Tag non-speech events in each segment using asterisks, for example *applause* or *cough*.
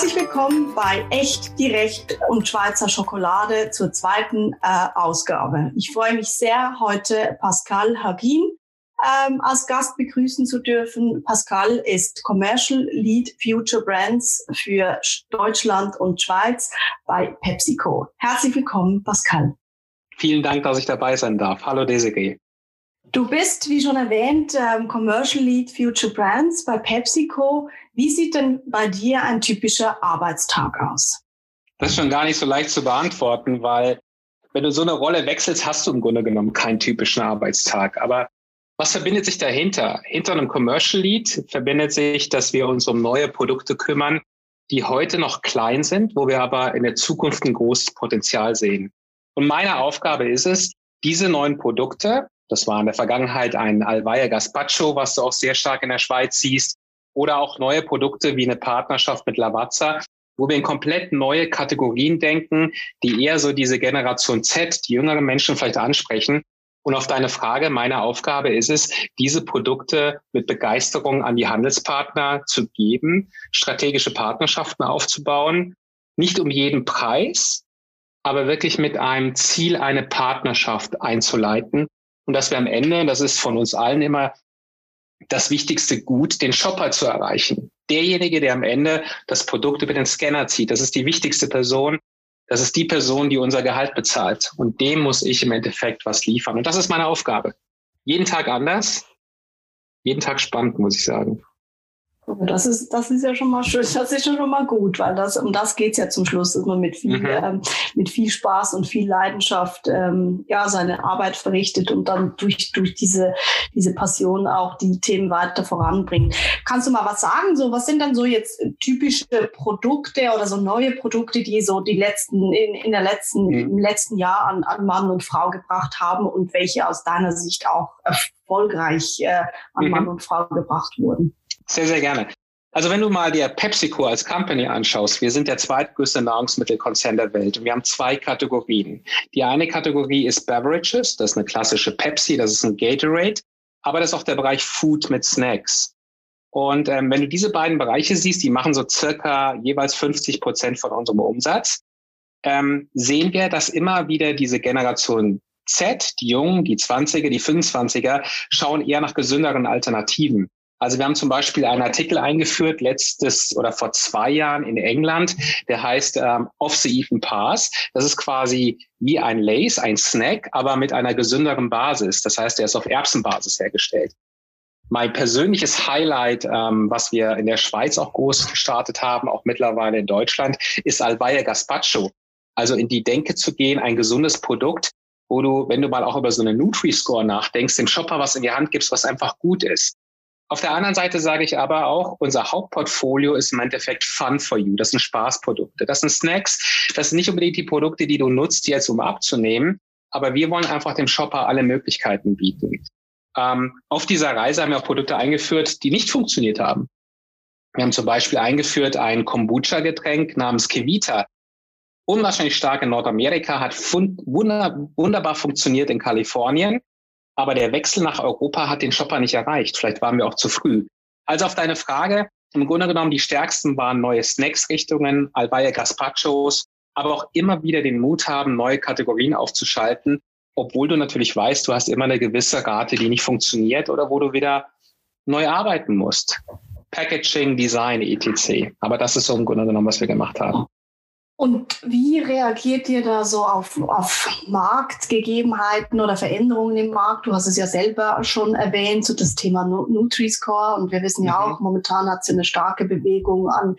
Herzlich willkommen bei Echt, Gerecht und Schweizer Schokolade zur zweiten äh, Ausgabe. Ich freue mich sehr, heute Pascal Hagin ähm, als Gast begrüßen zu dürfen. Pascal ist Commercial Lead Future Brands für Deutschland und Schweiz bei PepsiCo. Herzlich willkommen, Pascal. Vielen Dank, dass ich dabei sein darf. Hallo Desiree. Du bist, wie schon erwähnt, ähm, Commercial Lead Future Brands bei PepsiCo. Wie sieht denn bei dir ein typischer Arbeitstag aus? Das ist schon gar nicht so leicht zu beantworten, weil wenn du so eine Rolle wechselst, hast du im Grunde genommen keinen typischen Arbeitstag. Aber was verbindet sich dahinter? Hinter einem Commercial Lead verbindet sich, dass wir uns um neue Produkte kümmern, die heute noch klein sind, wo wir aber in der Zukunft ein großes Potenzial sehen. Und meine Aufgabe ist es, diese neuen Produkte das war in der Vergangenheit ein Alvaia Gaspacho, was du auch sehr stark in der Schweiz siehst. Oder auch neue Produkte wie eine Partnerschaft mit Lavazza, wo wir in komplett neue Kategorien denken, die eher so diese Generation Z, die jüngeren Menschen vielleicht ansprechen. Und auf deine Frage, meine Aufgabe ist es, diese Produkte mit Begeisterung an die Handelspartner zu geben, strategische Partnerschaften aufzubauen, nicht um jeden Preis, aber wirklich mit einem Ziel, eine Partnerschaft einzuleiten, und dass wir am Ende, das ist von uns allen immer das wichtigste Gut, den Shopper zu erreichen. Derjenige, der am Ende das Produkt über den Scanner zieht, das ist die wichtigste Person. Das ist die Person, die unser Gehalt bezahlt. Und dem muss ich im Endeffekt was liefern. Und das ist meine Aufgabe. Jeden Tag anders, jeden Tag spannend, muss ich sagen. Das ist, das ist ja schon mal schön, das ist schon mal gut, weil das, um das geht's ja zum Schluss, dass man mit viel, mhm. ähm, mit viel Spaß und viel Leidenschaft ähm, ja, seine Arbeit verrichtet und dann durch, durch diese, diese Passion auch die Themen weiter voranbringt. Kannst du mal was sagen? So, was sind dann so jetzt typische Produkte oder so neue Produkte, die so die letzten, in, in der letzten, mhm. im letzten Jahr an, an Mann und Frau gebracht haben und welche aus deiner Sicht auch erfolgreich äh, an mhm. Mann und Frau gebracht wurden? Sehr, sehr gerne. Also wenn du mal dir PepsiCo als Company anschaust, wir sind der zweitgrößte Nahrungsmittelkonzern der Welt und wir haben zwei Kategorien. Die eine Kategorie ist Beverages, das ist eine klassische Pepsi, das ist ein Gatorade, aber das ist auch der Bereich Food mit Snacks. Und ähm, wenn du diese beiden Bereiche siehst, die machen so circa jeweils 50 Prozent von unserem Umsatz, ähm, sehen wir, dass immer wieder diese Generation Z, die Jungen, die 20er, die 25er, schauen eher nach gesünderen Alternativen. Also wir haben zum Beispiel einen Artikel eingeführt letztes oder vor zwei Jahren in England, der heißt ähm, Off the Even Pass. Das ist quasi wie ein Lace, ein Snack, aber mit einer gesünderen Basis. Das heißt, er ist auf Erbsenbasis hergestellt. Mein persönliches Highlight, ähm, was wir in der Schweiz auch groß gestartet haben, auch mittlerweile in Deutschland, ist Albaia Gaspacho. Also in die Denke zu gehen, ein gesundes Produkt, wo du, wenn du mal auch über so eine Nutri-Score nachdenkst, dem Shopper was in die Hand gibst, was einfach gut ist. Auf der anderen Seite sage ich aber auch, unser Hauptportfolio ist im Endeffekt Fun for You. Das sind Spaßprodukte. Das sind Snacks. Das sind nicht unbedingt die Produkte, die du nutzt jetzt, um abzunehmen. Aber wir wollen einfach dem Shopper alle Möglichkeiten bieten. Ähm, auf dieser Reise haben wir auch Produkte eingeführt, die nicht funktioniert haben. Wir haben zum Beispiel eingeführt ein Kombucha-Getränk namens Kevita. Unwahrscheinlich stark in Nordamerika, hat wunderbar funktioniert in Kalifornien. Aber der Wechsel nach Europa hat den Shopper nicht erreicht. Vielleicht waren wir auch zu früh. Also auf deine Frage, im Grunde genommen, die stärksten waren neue Snacks-Richtungen, Albaia Gaspachos, aber auch immer wieder den Mut haben, neue Kategorien aufzuschalten, obwohl du natürlich weißt, du hast immer eine gewisse Rate, die nicht funktioniert oder wo du wieder neu arbeiten musst. Packaging, Design, etc. Aber das ist so im Grunde genommen, was wir gemacht haben. Und wie reagiert ihr da so auf, auf Marktgegebenheiten oder Veränderungen im Markt? Du hast es ja selber schon erwähnt, so das Thema Nutri-Score. Und wir wissen ja mhm. auch, momentan hat es eine starke Bewegung an,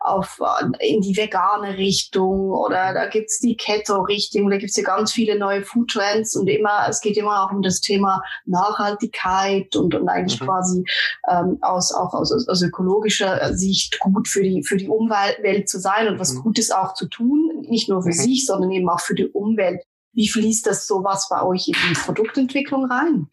auf, in die vegane Richtung oder da gibt's die Keto-Richtung, da gibt's ja ganz viele neue Food-Trends und immer, es geht immer auch um das Thema Nachhaltigkeit und, und eigentlich mhm. quasi ähm, aus, auch aus, aus ökologischer Sicht gut für die, für die Umwelt zu sein und was mhm. Gutes auch zu tun, nicht nur für mhm. sich, sondern eben auch für die Umwelt. Wie fließt das sowas bei euch in die Produktentwicklung rein?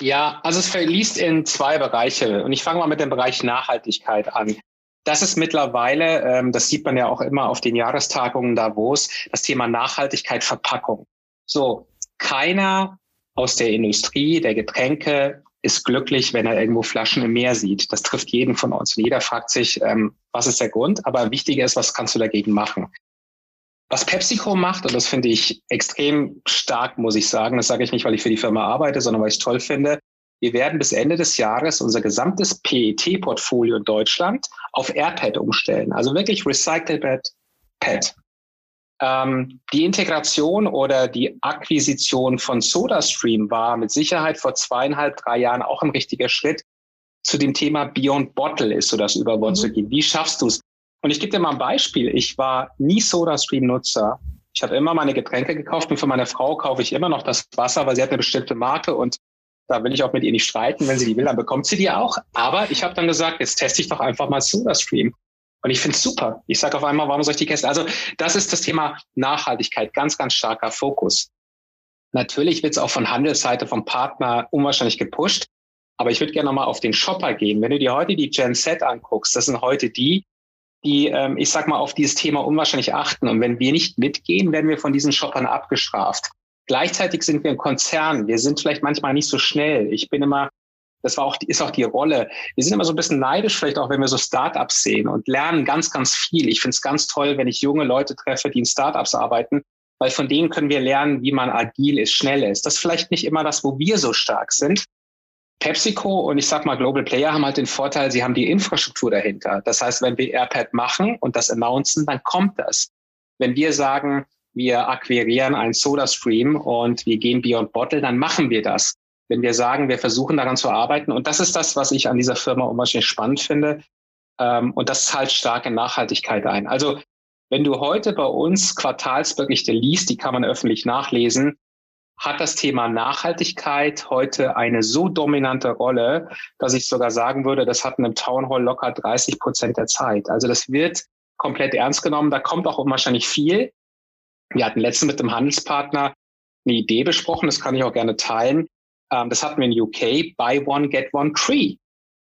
Ja, also es fließt in zwei Bereiche. Und ich fange mal mit dem Bereich Nachhaltigkeit an. Das ist mittlerweile, ähm, das sieht man ja auch immer auf den Jahrestagungen Davos, das Thema Nachhaltigkeit Verpackung. So, keiner aus der Industrie, der Getränke, ist glücklich, wenn er irgendwo Flaschen im Meer sieht. Das trifft jeden von uns. Und jeder fragt sich, ähm, was ist der Grund? Aber wichtiger ist, was kannst du dagegen machen? Was PepsiCo macht, und das finde ich extrem stark, muss ich sagen, das sage ich nicht, weil ich für die Firma arbeite, sondern weil ich es toll finde. Wir werden bis Ende des Jahres unser gesamtes PET-Portfolio in Deutschland auf AirPad umstellen. Also wirklich Recycled PET. Ähm, die Integration oder die Akquisition von SodaStream war mit Sicherheit vor zweieinhalb, drei Jahren auch ein richtiger Schritt zu dem Thema Beyond Bottle ist so das Überwort mhm. zu gehen. Wie schaffst du es? Und ich gebe dir mal ein Beispiel. Ich war nie SodaStream-Nutzer. Ich habe immer meine Getränke gekauft und für meine Frau kaufe ich immer noch das Wasser, weil sie hat eine bestimmte Marke und da will ich auch mit ihr nicht streiten. Wenn sie die will, dann bekommt sie die auch. Aber ich habe dann gesagt, jetzt teste ich doch einfach mal SodaStream. Und ich finde es super. Ich sage auf einmal, warum soll ich die Kästen? Also das ist das Thema Nachhaltigkeit, ganz, ganz starker Fokus. Natürlich wird es auch von Handelsseite, vom Partner unwahrscheinlich gepusht. Aber ich würde gerne nochmal auf den Shopper gehen. Wenn du dir heute die Gen Z anguckst, das sind heute die, die, ähm, ich sag mal, auf dieses Thema unwahrscheinlich achten. Und wenn wir nicht mitgehen, werden wir von diesen Shoppern abgestraft. Gleichzeitig sind wir ein Konzern. Wir sind vielleicht manchmal nicht so schnell. Ich bin immer das war auch, ist auch die Rolle. Wir sind immer so ein bisschen neidisch, vielleicht auch, wenn wir so Startups sehen und lernen ganz, ganz viel. Ich finde es ganz toll, wenn ich junge Leute treffe, die in Startups arbeiten, weil von denen können wir lernen, wie man agil ist, schnell ist. Das ist vielleicht nicht immer das, wo wir so stark sind. PepsiCo und ich sag mal Global Player haben halt den Vorteil, sie haben die Infrastruktur dahinter. Das heißt, wenn wir AirPad machen und das announcen, dann kommt das. Wenn wir sagen, wir akquirieren einen SodaStream und wir gehen Beyond Bottle, dann machen wir das wenn wir sagen, wir versuchen daran zu arbeiten. Und das ist das, was ich an dieser Firma unwahrscheinlich spannend finde. Ähm, und das zahlt stark in Nachhaltigkeit ein. Also wenn du heute bei uns Quartalsberichte liest, die kann man öffentlich nachlesen, hat das Thema Nachhaltigkeit heute eine so dominante Rolle, dass ich sogar sagen würde, das hat in einem Town Hall locker 30 Prozent der Zeit. Also das wird komplett ernst genommen. Da kommt auch unwahrscheinlich viel. Wir hatten letztens mit dem Handelspartner eine Idee besprochen, das kann ich auch gerne teilen, ähm, das hatten wir in UK, buy one, get one free.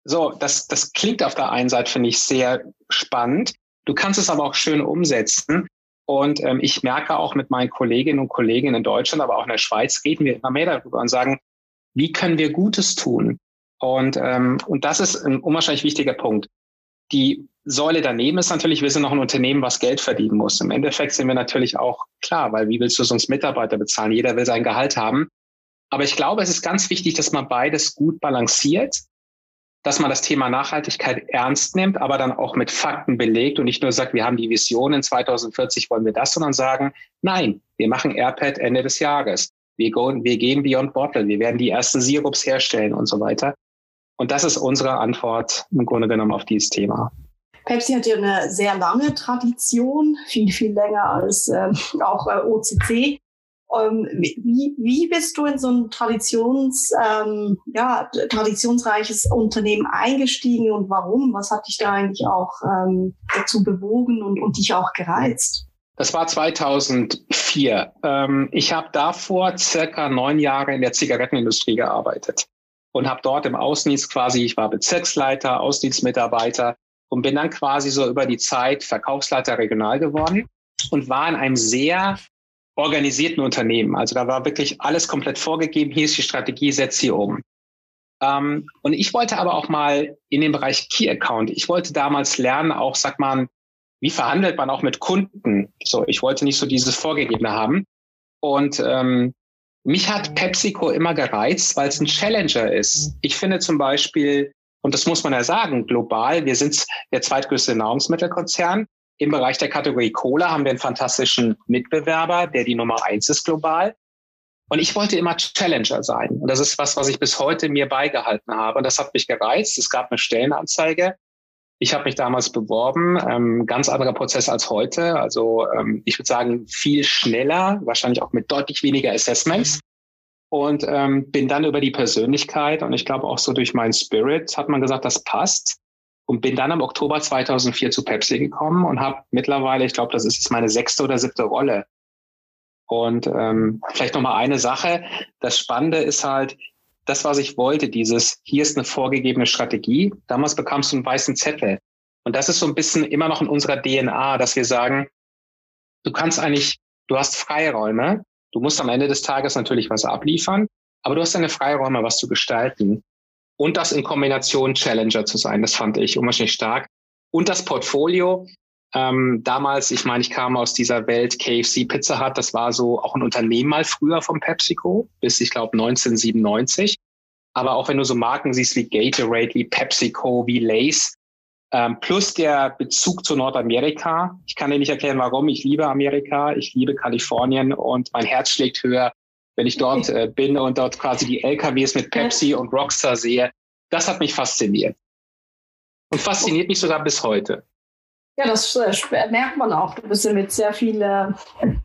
So, das, das klingt auf der einen Seite, finde ich, sehr spannend. Du kannst es aber auch schön umsetzen. Und ähm, ich merke auch mit meinen Kolleginnen und Kollegen in Deutschland, aber auch in der Schweiz, reden wir immer mehr darüber und sagen, wie können wir Gutes tun? Und, ähm, und das ist ein unwahrscheinlich wichtiger Punkt. Die Säule daneben ist natürlich, wir sind noch ein Unternehmen, was Geld verdienen muss. Im Endeffekt sind wir natürlich auch klar, weil wie willst du sonst Mitarbeiter bezahlen? Jeder will sein Gehalt haben. Aber ich glaube, es ist ganz wichtig, dass man beides gut balanciert, dass man das Thema Nachhaltigkeit ernst nimmt, aber dann auch mit Fakten belegt und nicht nur sagt, wir haben die Vision, in 2040 wollen wir das, sondern sagen, nein, wir machen AirPad Ende des Jahres. Wir, go, wir gehen Beyond Bottle, wir werden die ersten Sirups herstellen und so weiter. Und das ist unsere Antwort im Grunde genommen auf dieses Thema. Pepsi hat ja eine sehr lange Tradition, viel, viel länger als äh, auch äh, OCC. Ähm, wie, wie bist du in so ein Traditions, ähm, ja, traditionsreiches Unternehmen eingestiegen und warum? Was hat dich da eigentlich auch ähm, dazu bewogen und, und dich auch gereizt? Das war 2004. Ähm, ich habe davor circa neun Jahre in der Zigarettenindustrie gearbeitet und habe dort im Außendienst quasi, ich war Bezirksleiter, Außendienstmitarbeiter und bin dann quasi so über die Zeit Verkaufsleiter regional geworden und war in einem sehr organisierten Unternehmen. Also da war wirklich alles komplett vorgegeben. Hier ist die Strategie, setz sie um. Ähm, und ich wollte aber auch mal in den Bereich Key Account. Ich wollte damals lernen, auch sag mal, wie verhandelt man auch mit Kunden. So, ich wollte nicht so dieses Vorgegebene haben. Und ähm, mich hat PepsiCo immer gereizt, weil es ein Challenger ist. Ich finde zum Beispiel, und das muss man ja sagen, global, wir sind der zweitgrößte Nahrungsmittelkonzern. Im Bereich der Kategorie Cola haben wir einen fantastischen Mitbewerber, der die Nummer eins ist global. Und ich wollte immer Challenger sein. Und das ist was, was ich bis heute mir beigehalten habe. Und das hat mich gereizt. Es gab eine Stellenanzeige. Ich habe mich damals beworben. Ähm, ganz anderer Prozess als heute. Also ähm, ich würde sagen, viel schneller, wahrscheinlich auch mit deutlich weniger Assessments. Und ähm, bin dann über die Persönlichkeit und ich glaube auch so durch meinen Spirit hat man gesagt, das passt und bin dann im Oktober 2004 zu Pepsi gekommen und habe mittlerweile, ich glaube, das ist jetzt meine sechste oder siebte Rolle. Und ähm, vielleicht noch mal eine Sache. Das Spannende ist halt, das, was ich wollte, dieses, hier ist eine vorgegebene Strategie. Damals bekamst du einen weißen Zettel. Und das ist so ein bisschen immer noch in unserer DNA, dass wir sagen, du kannst eigentlich, du hast Freiräume. Du musst am Ende des Tages natürlich was abliefern, aber du hast deine Freiräume, was zu gestalten. Und das in Kombination Challenger zu sein. Das fand ich unwahrscheinlich stark. Und das Portfolio. Ähm, damals, ich meine, ich kam aus dieser Welt KFC Pizza Hut. Das war so auch ein Unternehmen mal früher vom PepsiCo bis ich glaube 1997. Aber auch wenn du so Marken siehst wie Gatorade, wie PepsiCo, wie Lace, ähm, plus der Bezug zu Nordamerika. Ich kann dir nicht erklären, warum. Ich liebe Amerika, ich liebe Kalifornien und mein Herz schlägt höher, wenn ich dort äh, bin und dort quasi die LKWs mit Pepsi und Rockstar sehe. Das hat mich fasziniert. Und fasziniert mich sogar bis heute. Ja, das äh, merkt man auch. Du bist ja mit sehr viel äh,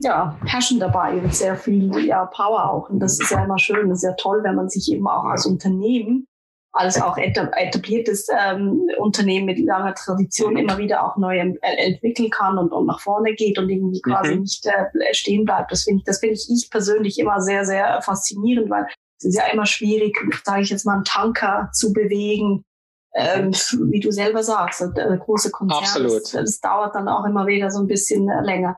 ja, Passion dabei und sehr viel ja, Power auch. Und das ist ja immer schön, das ist ja toll, wenn man sich eben auch als Unternehmen als auch etabliertes ähm, Unternehmen mit langer Tradition immer wieder auch neu äh, entwickeln kann und, und nach vorne geht und irgendwie quasi mhm. nicht äh, stehen bleibt. Das finde ich, das finde ich, ich persönlich immer sehr, sehr faszinierend, weil es ist ja immer schwierig, sage ich jetzt mal, einen Tanker zu bewegen, ähm, wie du selber sagst, der große Konzern. Absolut. Das, das dauert dann auch immer wieder so ein bisschen äh, länger.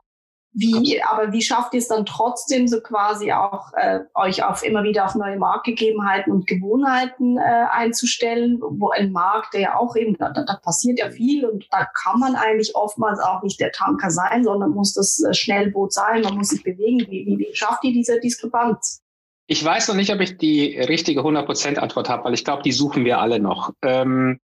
Wie, aber wie schafft ihr es dann trotzdem so quasi auch äh, euch auf immer wieder auf neue Marktgegebenheiten und Gewohnheiten äh, einzustellen, wo ein Markt, der ja auch eben, da, da passiert ja viel und da kann man eigentlich oftmals auch nicht der Tanker sein, sondern muss das äh, Schnellboot sein, man muss sich bewegen. Wie, wie, wie schafft ihr diese Diskrepanz? Ich weiß noch nicht, ob ich die richtige 100% Antwort habe, weil ich glaube, die suchen wir alle noch. Ähm,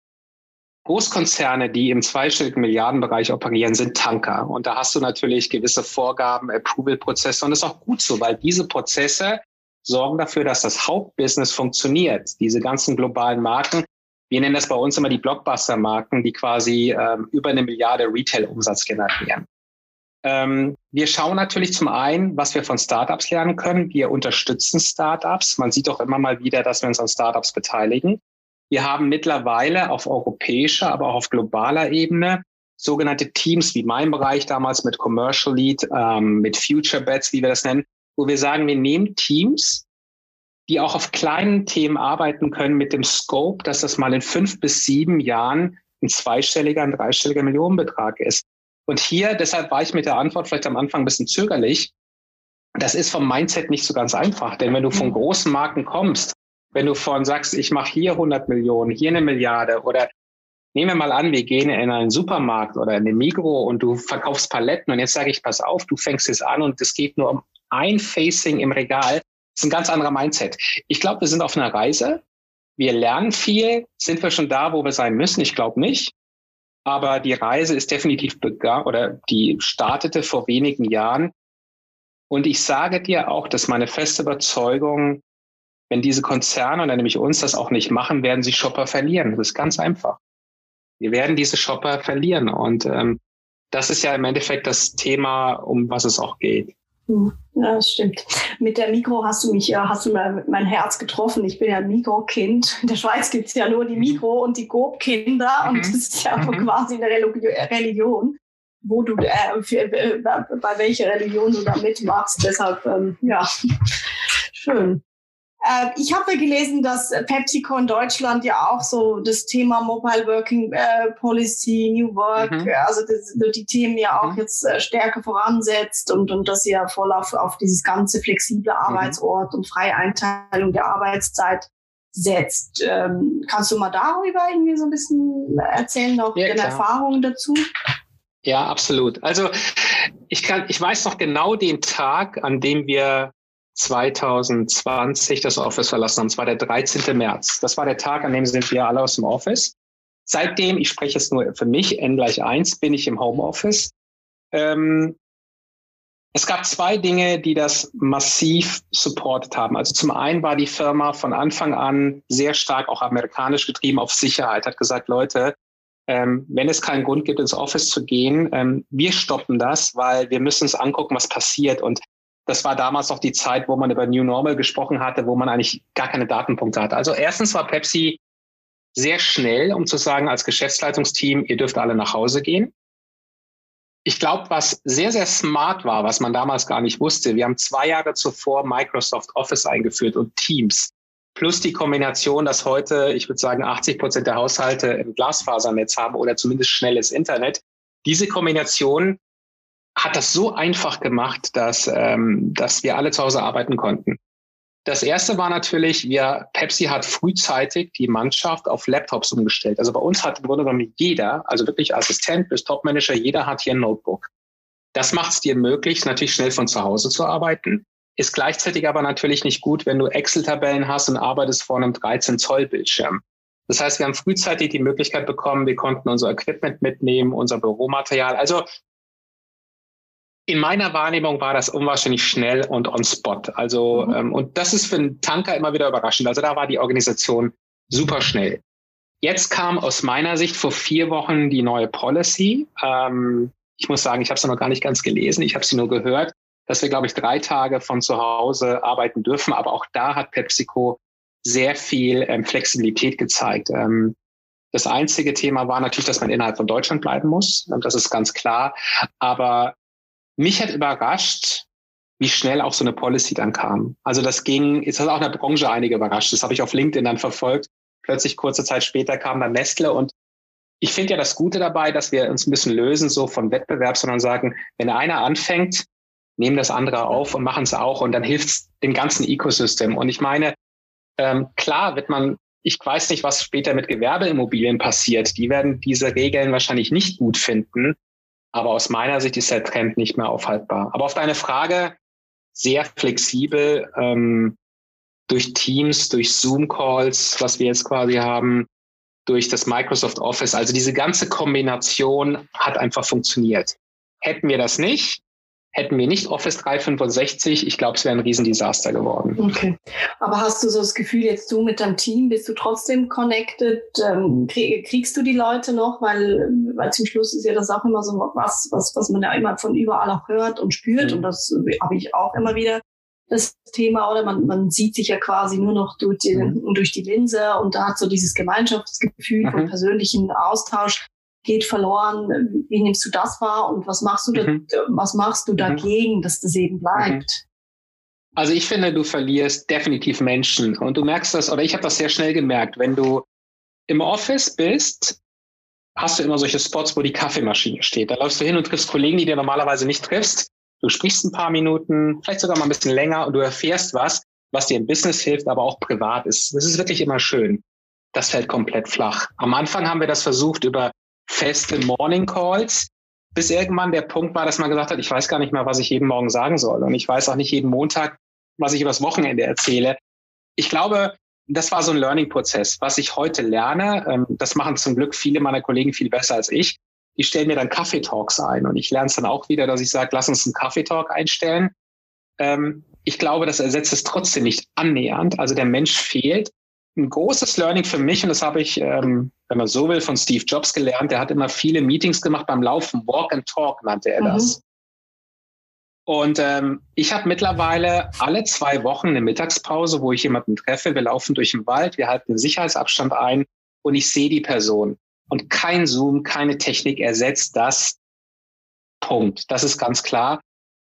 Großkonzerne, die im zweistelligen Milliardenbereich operieren, sind Tanker. Und da hast du natürlich gewisse Vorgaben, Approval-Prozesse. Und das ist auch gut so, weil diese Prozesse sorgen dafür, dass das Hauptbusiness funktioniert. Diese ganzen globalen Marken, wir nennen das bei uns immer die Blockbuster-Marken, die quasi ähm, über eine Milliarde Retail-Umsatz generieren. Ähm, wir schauen natürlich zum einen, was wir von Startups lernen können. Wir unterstützen Startups. Man sieht auch immer mal wieder, dass wir uns an Startups beteiligen. Wir haben mittlerweile auf europäischer, aber auch auf globaler Ebene sogenannte Teams, wie mein Bereich damals mit Commercial Lead, ähm, mit Future Bets, wie wir das nennen, wo wir sagen, wir nehmen Teams, die auch auf kleinen Themen arbeiten können mit dem Scope, dass das mal in fünf bis sieben Jahren ein zweistelliger, ein dreistelliger Millionenbetrag ist. Und hier, deshalb war ich mit der Antwort vielleicht am Anfang ein bisschen zögerlich. Das ist vom Mindset nicht so ganz einfach, denn wenn du von mhm. großen Marken kommst, wenn du von sagst, ich mache hier 100 Millionen, hier eine Milliarde oder nehmen wir mal an, wir gehen in einen Supermarkt oder in eine Migro und du verkaufst Paletten und jetzt sage ich, pass auf, du fängst es an und es geht nur um ein Facing im Regal. Das ist ein ganz anderer Mindset. Ich glaube, wir sind auf einer Reise. Wir lernen viel. Sind wir schon da, wo wir sein müssen? Ich glaube nicht. Aber die Reise ist definitiv begann oder die startete vor wenigen Jahren. Und ich sage dir auch, dass meine feste Überzeugung, wenn diese Konzerne, und dann nämlich uns das auch nicht machen, werden sie Shopper verlieren. Das ist ganz einfach. Wir werden diese Shopper verlieren. Und ähm, das ist ja im Endeffekt das Thema, um was es auch geht. Hm, ja, das stimmt. Mit der Mikro hast du mich, hast du mein Herz getroffen. Ich bin ja ein Mikro-Kind. In der Schweiz gibt es ja nur die Mikro- und die Gob-Kinder mhm. und das ist ja mhm. quasi eine Religion, wo du äh, für, äh, bei welcher Religion du da mitmachst. Deshalb, ähm, ja, schön. Äh, ich habe ja gelesen, dass PepsiCo in Deutschland ja auch so das Thema Mobile Working äh, Policy, New Work, mhm. also das, die Themen ja auch mhm. jetzt äh, stärker voransetzt und, und dass sie ja voll auf, auf dieses ganze flexible mhm. Arbeitsort mhm. und freie Einteilung der Arbeitszeit setzt. Ähm, kannst du mal darüber irgendwie so ein bisschen erzählen, noch ja, deine Erfahrungen dazu? Ja, absolut. Also ich kann, ich weiß noch genau den Tag, an dem wir 2020 das Office verlassen haben. Es war der 13. März. Das war der Tag, an dem sind wir alle aus dem Office. Seitdem, ich spreche jetzt nur für mich, N gleich eins, bin ich im Homeoffice. Ähm, es gab zwei Dinge, die das massiv supportet haben. Also zum einen war die Firma von Anfang an sehr stark auch amerikanisch getrieben auf Sicherheit, hat gesagt, Leute, ähm, wenn es keinen Grund gibt, ins Office zu gehen, ähm, wir stoppen das, weil wir müssen uns angucken, was passiert. Und das war damals noch die Zeit, wo man über New Normal gesprochen hatte, wo man eigentlich gar keine Datenpunkte hatte. Also erstens war Pepsi sehr schnell, um zu sagen, als Geschäftsleitungsteam, ihr dürft alle nach Hause gehen. Ich glaube, was sehr, sehr smart war, was man damals gar nicht wusste, wir haben zwei Jahre zuvor Microsoft Office eingeführt und Teams. Plus die Kombination, dass heute, ich würde sagen, 80 Prozent der Haushalte ein Glasfasernetz haben oder zumindest schnelles Internet. Diese Kombination hat das so einfach gemacht, dass, ähm, dass wir alle zu Hause arbeiten konnten. Das erste war natürlich, wir, Pepsi hat frühzeitig die Mannschaft auf Laptops umgestellt. Also bei uns hat im Grunde genommen jeder, also wirklich Assistent bis Topmanager, jeder hat hier ein Notebook. Das macht es dir möglich, natürlich schnell von zu Hause zu arbeiten. Ist gleichzeitig aber natürlich nicht gut, wenn du Excel-Tabellen hast und arbeitest vor einem 13 Zoll Bildschirm. Das heißt, wir haben frühzeitig die Möglichkeit bekommen, wir konnten unser Equipment mitnehmen, unser Büromaterial. Also in meiner Wahrnehmung war das unwahrscheinlich schnell und on spot. Also, mhm. ähm, und das ist für einen Tanker immer wieder überraschend. Also da war die Organisation super schnell. Jetzt kam aus meiner Sicht vor vier Wochen die neue Policy. Ähm, ich muss sagen, ich habe sie noch gar nicht ganz gelesen, ich habe sie nur gehört, dass wir, glaube ich, drei Tage von zu Hause arbeiten dürfen. Aber auch da hat PepsiCo sehr viel ähm, Flexibilität gezeigt. Ähm, das einzige Thema war natürlich, dass man innerhalb von Deutschland bleiben muss. Das ist ganz klar. Aber mich hat überrascht, wie schnell auch so eine Policy dann kam. Also das ging, es hat auch in der Branche einige überrascht. Das habe ich auf LinkedIn dann verfolgt. Plötzlich kurze Zeit später kam dann Nestle und ich finde ja das Gute dabei, dass wir uns ein bisschen lösen so von Wettbewerb, sondern sagen, wenn einer anfängt, nehmen das andere auf und machen es auch und dann hilft es dem ganzen Ecosystem. Und ich meine, ähm, klar wird man, ich weiß nicht, was später mit Gewerbeimmobilien passiert. Die werden diese Regeln wahrscheinlich nicht gut finden. Aber aus meiner Sicht ist der Trend nicht mehr aufhaltbar. Aber auf deine Frage, sehr flexibel ähm, durch Teams, durch Zoom-Calls, was wir jetzt quasi haben, durch das Microsoft Office. Also diese ganze Kombination hat einfach funktioniert. Hätten wir das nicht, Hätten wir nicht Office 365, ich glaube, es wäre ein Riesendesaster geworden. Okay. Aber hast du so das Gefühl, jetzt du mit deinem Team, bist du trotzdem connected? Ähm, kriegst du die Leute noch? Weil, weil zum Schluss ist ja das auch immer so was, was, was man ja immer von überall auch hört und spürt. Mhm. Und das habe ich auch immer wieder das Thema, oder man, man sieht sich ja quasi nur noch durch die, mhm. durch die Linse und da hat so dieses Gemeinschaftsgefühl mhm. von persönlichen Austausch geht verloren. Wie nimmst du das wahr und was machst du, mhm. da, was machst du mhm. dagegen, dass das eben bleibt? Mhm. Also ich finde, du verlierst definitiv Menschen und du merkst das, oder ich habe das sehr schnell gemerkt, wenn du im Office bist, hast du immer solche Spots, wo die Kaffeemaschine steht. Da läufst du hin und triffst Kollegen, die du normalerweise nicht triffst. Du sprichst ein paar Minuten, vielleicht sogar mal ein bisschen länger und du erfährst was, was dir im Business hilft, aber auch privat ist. Das ist wirklich immer schön. Das fällt komplett flach. Am Anfang haben wir das versucht über feste Morning Calls, bis irgendwann der Punkt war, dass man gesagt hat, ich weiß gar nicht mehr, was ich jeden Morgen sagen soll. Und ich weiß auch nicht jeden Montag, was ich übers Wochenende erzähle. Ich glaube, das war so ein Learning-Prozess. Was ich heute lerne, ähm, das machen zum Glück viele meiner Kollegen viel besser als ich. Die stellen mir dann Kaffeetalks ein und ich lerne es dann auch wieder, dass ich sage, lass uns einen Kaffeetalk einstellen. Ähm, ich glaube, das ersetzt es trotzdem nicht annähernd. Also der Mensch fehlt ein großes Learning für mich, und das habe ich, ähm, wenn man so will, von Steve Jobs gelernt. Der hat immer viele Meetings gemacht beim Laufen. Walk and Talk nannte er mhm. das. Und ähm, ich habe mittlerweile alle zwei Wochen eine Mittagspause, wo ich jemanden treffe. Wir laufen durch den Wald, wir halten den Sicherheitsabstand ein und ich sehe die Person. Und kein Zoom, keine Technik ersetzt das. Punkt. Das ist ganz klar.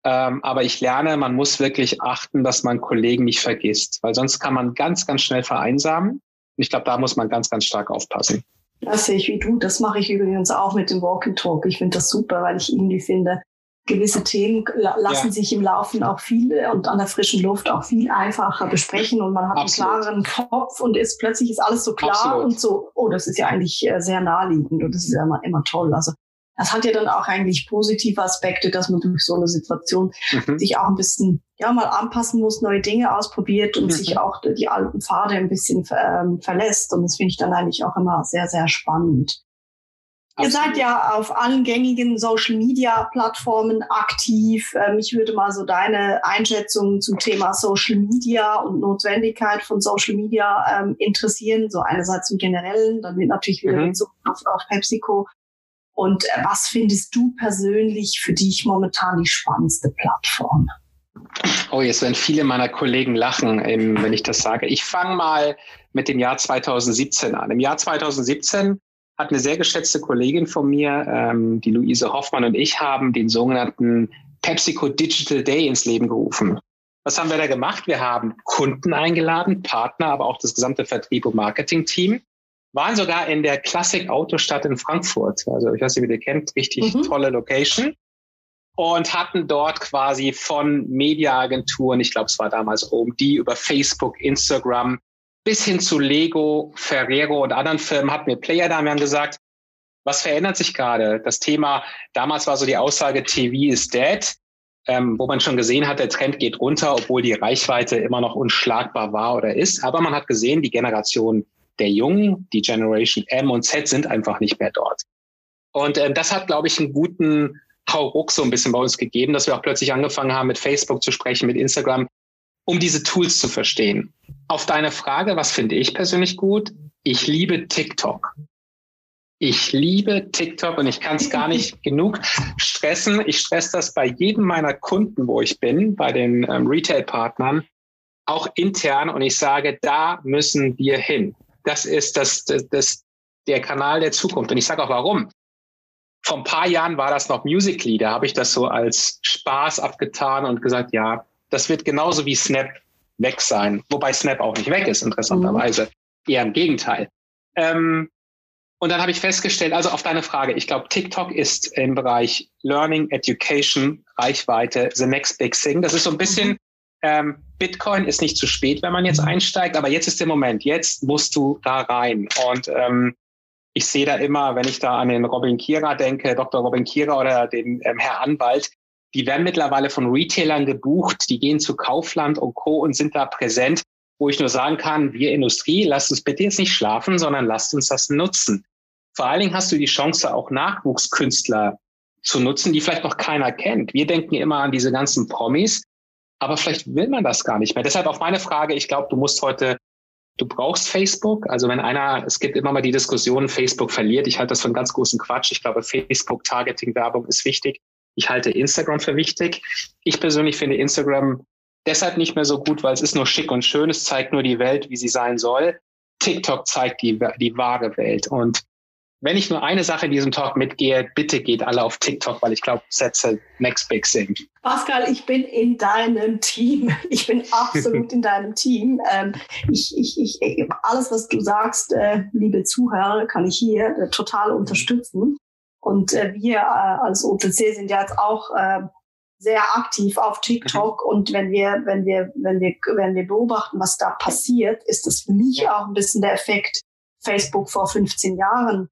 Ähm, aber ich lerne, man muss wirklich achten, dass man Kollegen nicht vergisst, weil sonst kann man ganz, ganz schnell vereinsamen. Ich glaube, da muss man ganz, ganz stark aufpassen. Das sehe ich wie du. Das mache ich übrigens auch mit dem Walk and Talk. Ich finde das super, weil ich irgendwie finde, gewisse Themen lassen ja. sich im Laufen auch viele und an der frischen Luft auch viel einfacher besprechen und man hat Absolut. einen klaren Kopf und ist plötzlich ist alles so klar Absolut. und so, oh, das ist ja eigentlich äh, sehr naheliegend und das ist ja immer, immer toll. Also das hat ja dann auch eigentlich positive Aspekte, dass man durch so eine Situation mhm. sich auch ein bisschen ja mal anpassen muss, neue Dinge ausprobiert und mhm. sich auch die alten Pfade ein bisschen ähm, verlässt. Und das finde ich dann eigentlich auch immer sehr, sehr spannend. Absolut. Ihr seid ja auf allen gängigen Social Media Plattformen aktiv. Ähm, mich würde mal so deine Einschätzung zum Thema Social Media und Notwendigkeit von Social Media ähm, interessieren. So einerseits im Generellen, dann wird natürlich wieder mhm. auf, auf PepsiCo und äh, was findest du persönlich für dich momentan die spannendste Plattform? Oh, jetzt werden viele meiner Kollegen lachen, wenn ich das sage. Ich fange mal mit dem Jahr 2017 an. Im Jahr 2017 hat eine sehr geschätzte Kollegin von mir, ähm, die Luise Hoffmann und ich, haben den sogenannten PepsiCo Digital Day ins Leben gerufen. Was haben wir da gemacht? Wir haben Kunden eingeladen, Partner, aber auch das gesamte Vertrieb- und Marketing-Team waren sogar in der Klassik Autostadt in Frankfurt. Also ich weiß nicht, wie ihr kennt, richtig mhm. tolle Location. und hatten dort quasi von Mediaagenturen, ich glaube, es war damals OMD, über Facebook, Instagram, bis hin zu Lego, Ferrero und anderen Firmen hatten wir Player da. Wir haben gesagt, was verändert sich gerade? Das Thema, damals war so die Aussage, TV is dead, ähm, wo man schon gesehen hat, der Trend geht runter, obwohl die Reichweite immer noch unschlagbar war oder ist. Aber man hat gesehen, die Generation der Jungen, die Generation M und Z sind einfach nicht mehr dort. Und ähm, das hat, glaube ich, einen guten Hauruck so ein bisschen bei uns gegeben, dass wir auch plötzlich angefangen haben, mit Facebook zu sprechen, mit Instagram, um diese Tools zu verstehen. Auf deine Frage, was finde ich persönlich gut? Ich liebe TikTok. Ich liebe TikTok und ich kann es gar nicht *laughs* genug stressen. Ich stresse das bei jedem meiner Kunden, wo ich bin, bei den ähm, Retail-Partnern, auch intern. Und ich sage, da müssen wir hin. Das ist das, das, das, der Kanal der Zukunft. Und ich sage auch warum. Vor ein paar Jahren war das noch Musically. Da habe ich das so als Spaß abgetan und gesagt, ja, das wird genauso wie Snap weg sein. Wobei Snap auch nicht weg ist, interessanterweise. Mhm. Eher im Gegenteil. Ähm, und dann habe ich festgestellt, also auf deine Frage, ich glaube, TikTok ist im Bereich Learning, Education, Reichweite, the next big thing. Das ist so ein bisschen, mhm. ähm, Bitcoin ist nicht zu spät, wenn man jetzt einsteigt, aber jetzt ist der Moment, jetzt musst du da rein. Und ähm, ich sehe da immer, wenn ich da an den Robin Kira denke, Dr. Robin Kira oder den ähm, Herr Anwalt, die werden mittlerweile von Retailern gebucht, die gehen zu Kaufland und Co. und sind da präsent, wo ich nur sagen kann, wir Industrie, lasst uns bitte jetzt nicht schlafen, sondern lasst uns das nutzen. Vor allen Dingen hast du die Chance, auch Nachwuchskünstler zu nutzen, die vielleicht noch keiner kennt. Wir denken immer an diese ganzen Promis, aber vielleicht will man das gar nicht mehr. Deshalb auf meine Frage, ich glaube, du musst heute, du brauchst Facebook. Also wenn einer, es gibt immer mal die Diskussion, Facebook verliert. Ich halte das für einen ganz großen Quatsch. Ich glaube, Facebook-Targeting-Werbung ist wichtig. Ich halte Instagram für wichtig. Ich persönlich finde Instagram deshalb nicht mehr so gut, weil es ist nur schick und schön. Es zeigt nur die Welt, wie sie sein soll. TikTok zeigt die, die wahre Welt. Und wenn ich nur eine Sache in diesem Talk mitgehe, bitte geht alle auf TikTok, weil ich glaube, Sätze next big thing. Pascal, ich bin in deinem Team. Ich bin absolut in deinem Team. Ähm, ich, ich, ich, alles, was du sagst, äh, liebe Zuhörer, kann ich hier äh, total unterstützen. Und äh, wir als OTC sind ja jetzt auch sehr aktiv auf TikTok mhm. und wenn wir, wenn wir, wenn wir, wenn wir beobachten, was da passiert, ist das für mich auch ein bisschen der Effekt Facebook vor 15 Jahren.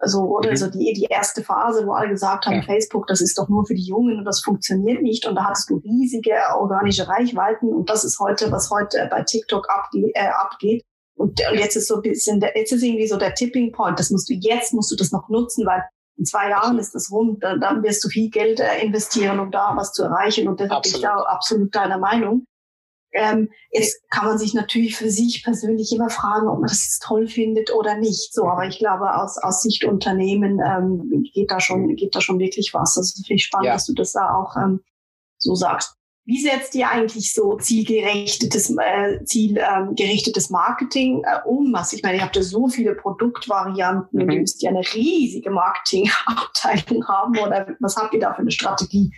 Also, oder mhm. so die, die erste Phase, wo alle gesagt haben, ja. Facebook, das ist doch nur für die Jungen und das funktioniert nicht. Und da hattest du riesige organische Reichweiten. Und das ist heute, was heute bei TikTok abge äh, abgeht. Und, und jetzt ist so ein bisschen, der, jetzt ist irgendwie so der Tipping Point. Das musst du, jetzt musst du das noch nutzen, weil in zwei Jahren ist das rum. Dann, dann wirst du viel Geld äh, investieren, um da was zu erreichen. Und deshalb bin ich da absolut deiner Meinung. Ähm, jetzt kann man sich natürlich für sich persönlich immer fragen, ob man das jetzt toll findet oder nicht. So, aber ich glaube, aus, aus Sicht Unternehmen ähm, geht da schon geht da schon wirklich was. Das finde ich spannend, ja. dass du das da auch ähm, so sagst. Wie setzt ihr eigentlich so zielgerichtetes, äh, zielgerichtetes Marketing äh, um? Was ich meine, ihr habt ja so viele Produktvarianten mhm. und ihr müsst ja eine riesige Marketingabteilung haben. Oder was habt ihr da für eine Strategie?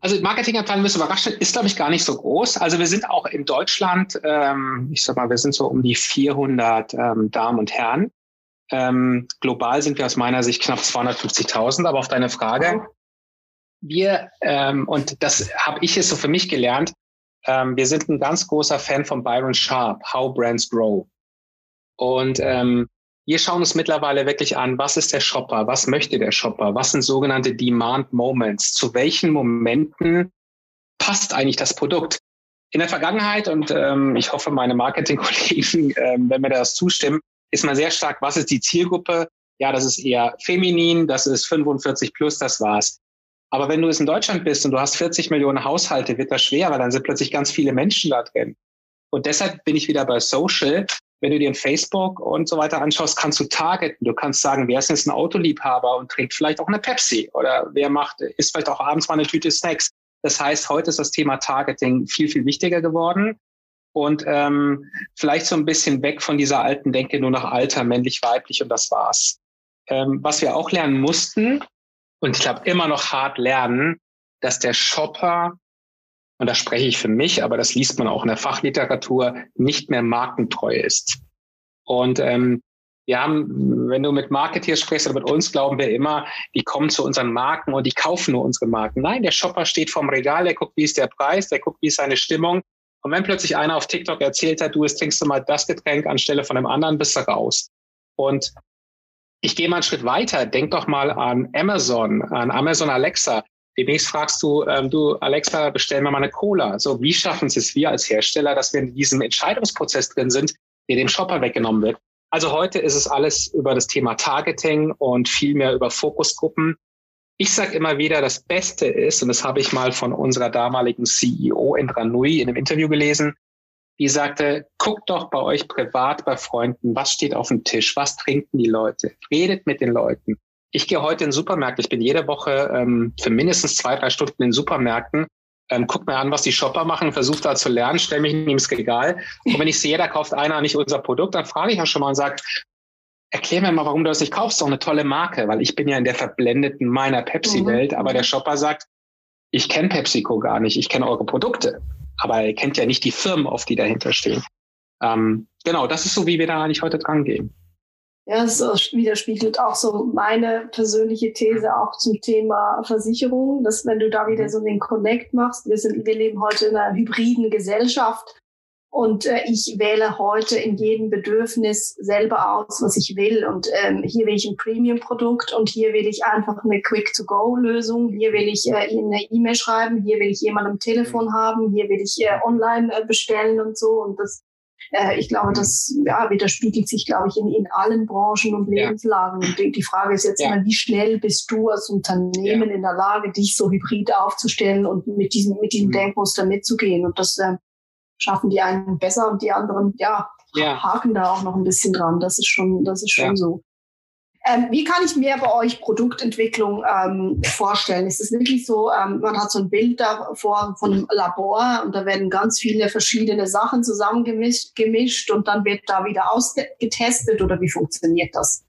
Also Marketingabteilung wirst du überrascht, ist glaube ich gar nicht so groß. Also wir sind auch in Deutschland, ähm, ich sag mal, wir sind so um die 400 ähm, Damen und Herren. Ähm, global sind wir aus meiner Sicht knapp 250.000. Aber auf deine Frage, wir ähm, und das habe ich jetzt so für mich gelernt. Ähm, wir sind ein ganz großer Fan von Byron Sharp, How Brands Grow. Und ähm, wir schauen uns mittlerweile wirklich an, was ist der Shopper, was möchte der Shopper, was sind sogenannte Demand Moments, zu welchen Momenten passt eigentlich das Produkt. In der Vergangenheit, und ähm, ich hoffe, meine Marketingkollegen, *laughs* ähm, wenn mir das zustimmen, ist man sehr stark, was ist die Zielgruppe? Ja, das ist eher feminin, das ist 45 plus, das war's. Aber wenn du es in Deutschland bist und du hast 40 Millionen Haushalte, wird das schwer, weil dann sind plötzlich ganz viele Menschen da drin. Und deshalb bin ich wieder bei Social wenn du dir Facebook und so weiter anschaust, kannst du targeten. Du kannst sagen, wer ist jetzt ein Autoliebhaber und trinkt vielleicht auch eine Pepsi oder wer macht, isst vielleicht auch abends mal eine Tüte Snacks. Das heißt, heute ist das Thema Targeting viel, viel wichtiger geworden und ähm, vielleicht so ein bisschen weg von dieser alten Denke nur nach Alter, männlich, weiblich und das war's. Ähm, was wir auch lernen mussten und ich glaube immer noch hart lernen, dass der Shopper und da spreche ich für mich, aber das liest man auch in der Fachliteratur, nicht mehr markentreu ist. Und ähm, Wir haben, wenn du mit Marketeers sprichst oder mit uns, glauben wir immer, die kommen zu unseren Marken und die kaufen nur unsere Marken. Nein, der Shopper steht vorm Regal, der guckt, wie ist der Preis, der guckt, wie ist seine Stimmung. Und wenn plötzlich einer auf TikTok erzählt hat, du, jetzt trinkst du mal das Getränk anstelle von einem anderen, bist du raus. Und ich gehe mal einen Schritt weiter. Denk doch mal an Amazon, an Amazon Alexa. Demnächst fragst du, ähm, du Alexa, bestell mir mal eine Cola. So, wie schaffen es wir als Hersteller, dass wir in diesem Entscheidungsprozess drin sind, der dem Shopper weggenommen wird? Also heute ist es alles über das Thema Targeting und viel mehr über Fokusgruppen. Ich sage immer wieder, das Beste ist, und das habe ich mal von unserer damaligen CEO Indra Nui in einem Interview gelesen, die sagte, guckt doch bei euch privat bei Freunden, was steht auf dem Tisch, was trinken die Leute, redet mit den Leuten. Ich gehe heute in Supermärkte, ich bin jede Woche ähm, für mindestens zwei, drei Stunden in Supermärkten, ähm, guck mir an, was die Shopper machen, versuche da zu lernen, stelle mich neben das Regal. Und wenn ich sehe, da kauft einer nicht unser Produkt, dann frage ich ja schon mal und sage, erklär mir mal, warum du das nicht kaufst, doch eine tolle Marke, weil ich bin ja in der verblendeten meiner Pepsi-Welt, mhm. aber der Shopper sagt, ich kenne PepsiCo gar nicht, ich kenne eure Produkte, aber er kennt ja nicht die Firmen, auf die dahinter stehen. Ähm, genau, das ist so, wie wir da eigentlich heute dran gehen. Ja, es widerspiegelt auch so meine persönliche These auch zum Thema Versicherung, dass wenn du da wieder mhm. so den Connect machst, wir sind, wir leben heute in einer hybriden Gesellschaft und äh, ich wähle heute in jedem Bedürfnis selber aus, was ich will. Und ähm, hier will ich ein Premium-Produkt und hier will ich einfach eine Quick-to-Go-Lösung. Hier will ich äh, eine E-Mail schreiben, hier will ich jemanden am Telefon haben, hier will ich äh, online äh, bestellen und so. Und das äh, ich glaube, das ja, widerspiegelt sich, glaube ich, in, in allen Branchen und Lebenslagen. Und die, die Frage ist jetzt ja. immer, wie schnell bist du als Unternehmen ja. in der Lage, dich so hybrid aufzustellen und mit diesem, mit diesem mhm. Denkmuster mitzugehen? Und das äh, schaffen die einen besser und die anderen, ja, ja, haken da auch noch ein bisschen dran. Das ist schon, das ist schon so. Ähm, wie kann ich mir bei euch Produktentwicklung ähm, vorstellen? Ist es wirklich so, ähm, man hat so ein Bild davor von einem Labor und da werden ganz viele verschiedene Sachen zusammengemischt gemischt und dann wird da wieder ausgetestet oder wie funktioniert das?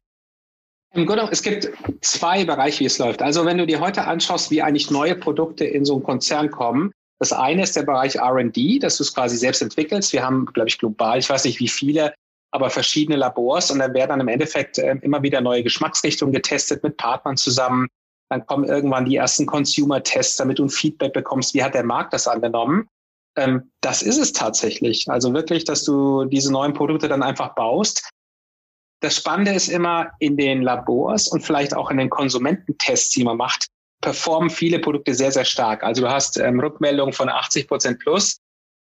Im Grunde, es gibt zwei Bereiche, wie es läuft. Also wenn du dir heute anschaust, wie eigentlich neue Produkte in so einen Konzern kommen, das eine ist der Bereich R&D, dass du es quasi selbst entwickelst. Wir haben, glaube ich, global, ich weiß nicht wie viele, aber verschiedene Labors und dann werden dann im Endeffekt äh, immer wieder neue Geschmacksrichtungen getestet mit Partnern zusammen. Dann kommen irgendwann die ersten Consumer-Tests, damit du ein Feedback bekommst, wie hat der Markt das angenommen. Ähm, das ist es tatsächlich. Also wirklich, dass du diese neuen Produkte dann einfach baust. Das Spannende ist immer in den Labors und vielleicht auch in den Konsumententests, die man macht, performen viele Produkte sehr, sehr stark. Also du hast ähm, Rückmeldungen von 80 Prozent plus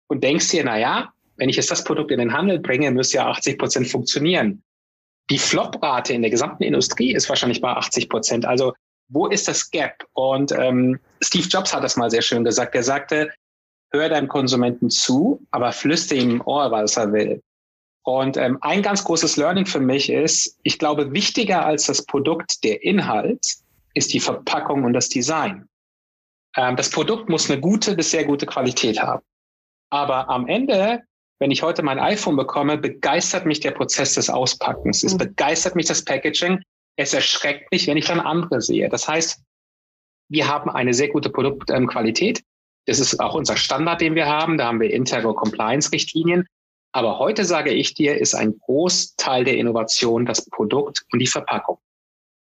und denkst dir, na ja, wenn ich jetzt das Produkt in den Handel bringe, müsste ja 80 Prozent funktionieren. Die Flop-Rate in der gesamten Industrie ist wahrscheinlich bei 80 Prozent. Also wo ist das Gap? Und ähm, Steve Jobs hat das mal sehr schön gesagt. Er sagte, hör deinem Konsumenten zu, aber flüster ihm im Ohr, was er will. Und ähm, ein ganz großes Learning für mich ist, ich glaube, wichtiger als das Produkt der Inhalt ist die Verpackung und das Design. Ähm, das Produkt muss eine gute bis sehr gute Qualität haben. Aber am Ende wenn ich heute mein iPhone bekomme, begeistert mich der Prozess des Auspackens. Es mhm. begeistert mich das Packaging. Es erschreckt mich, wenn ich dann andere sehe. Das heißt, wir haben eine sehr gute Produktqualität. Das ist auch unser Standard, den wir haben. Da haben wir Integral Compliance Richtlinien. Aber heute sage ich dir, ist ein Großteil der Innovation das Produkt und die Verpackung.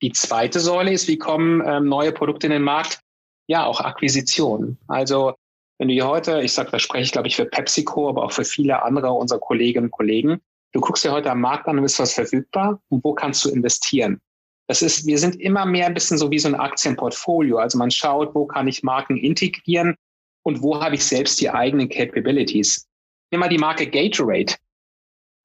Die zweite Säule ist, wie kommen ähm, neue Produkte in den Markt? Ja, auch Akquisition. Also wenn du hier heute, ich sage, da spreche ich glaube ich für PepsiCo, aber auch für viele andere unserer Kolleginnen und Kollegen, du guckst dir heute am Markt an und ist was verfügbar und wo kannst du investieren? Das ist, wir sind immer mehr ein bisschen so wie so ein Aktienportfolio. Also man schaut, wo kann ich Marken integrieren und wo habe ich selbst die eigenen Capabilities. Nimm mal die Marke Gatorade.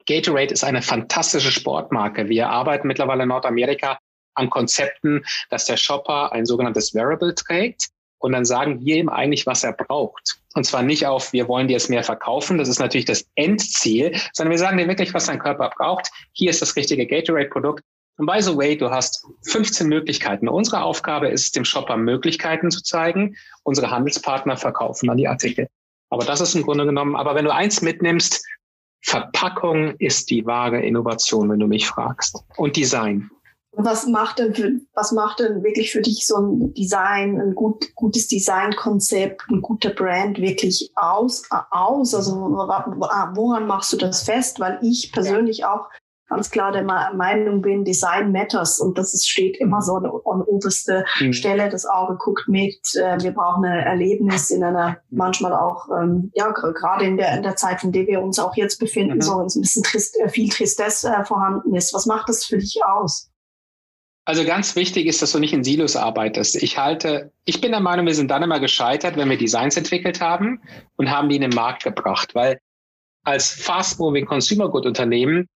Gatorade ist eine fantastische Sportmarke. Wir arbeiten mittlerweile in Nordamerika an Konzepten, dass der Shopper ein sogenanntes Wearable trägt und dann sagen wir ihm eigentlich, was er braucht. Und zwar nicht auf, wir wollen dir jetzt mehr verkaufen, das ist natürlich das Endziel, sondern wir sagen dir wirklich, was dein Körper braucht. Hier ist das richtige Gatorade-Produkt. Und by the way, du hast 15 Möglichkeiten. Unsere Aufgabe ist es, dem Shopper Möglichkeiten zu zeigen. Unsere Handelspartner verkaufen dann die Artikel. Aber das ist im Grunde genommen, aber wenn du eins mitnimmst, Verpackung ist die wahre Innovation, wenn du mich fragst. Und Design. Was macht denn für, was macht denn wirklich für dich so ein Design, ein gut, gutes Designkonzept, ein guter Brand wirklich aus, aus? Also woran machst du das fest? Weil ich persönlich ja. auch ganz klar der Meinung bin, Design matters und das ist, steht immer so an, an oberste mhm. Stelle. Das Auge guckt mit. Äh, wir brauchen ein Erlebnis in einer, manchmal auch, ähm, ja, gerade in der, in der Zeit, in der wir uns auch jetzt befinden, mhm. so ein bisschen trist, äh, viel Tristesse äh, vorhanden ist. Was macht das für dich aus? Also ganz wichtig ist, dass du nicht in Silos arbeitest. Ich halte, ich bin der Meinung, wir sind dann immer gescheitert, wenn wir Designs entwickelt haben und haben die in den Markt gebracht, weil als fast-moving Consumer Good Unternehmen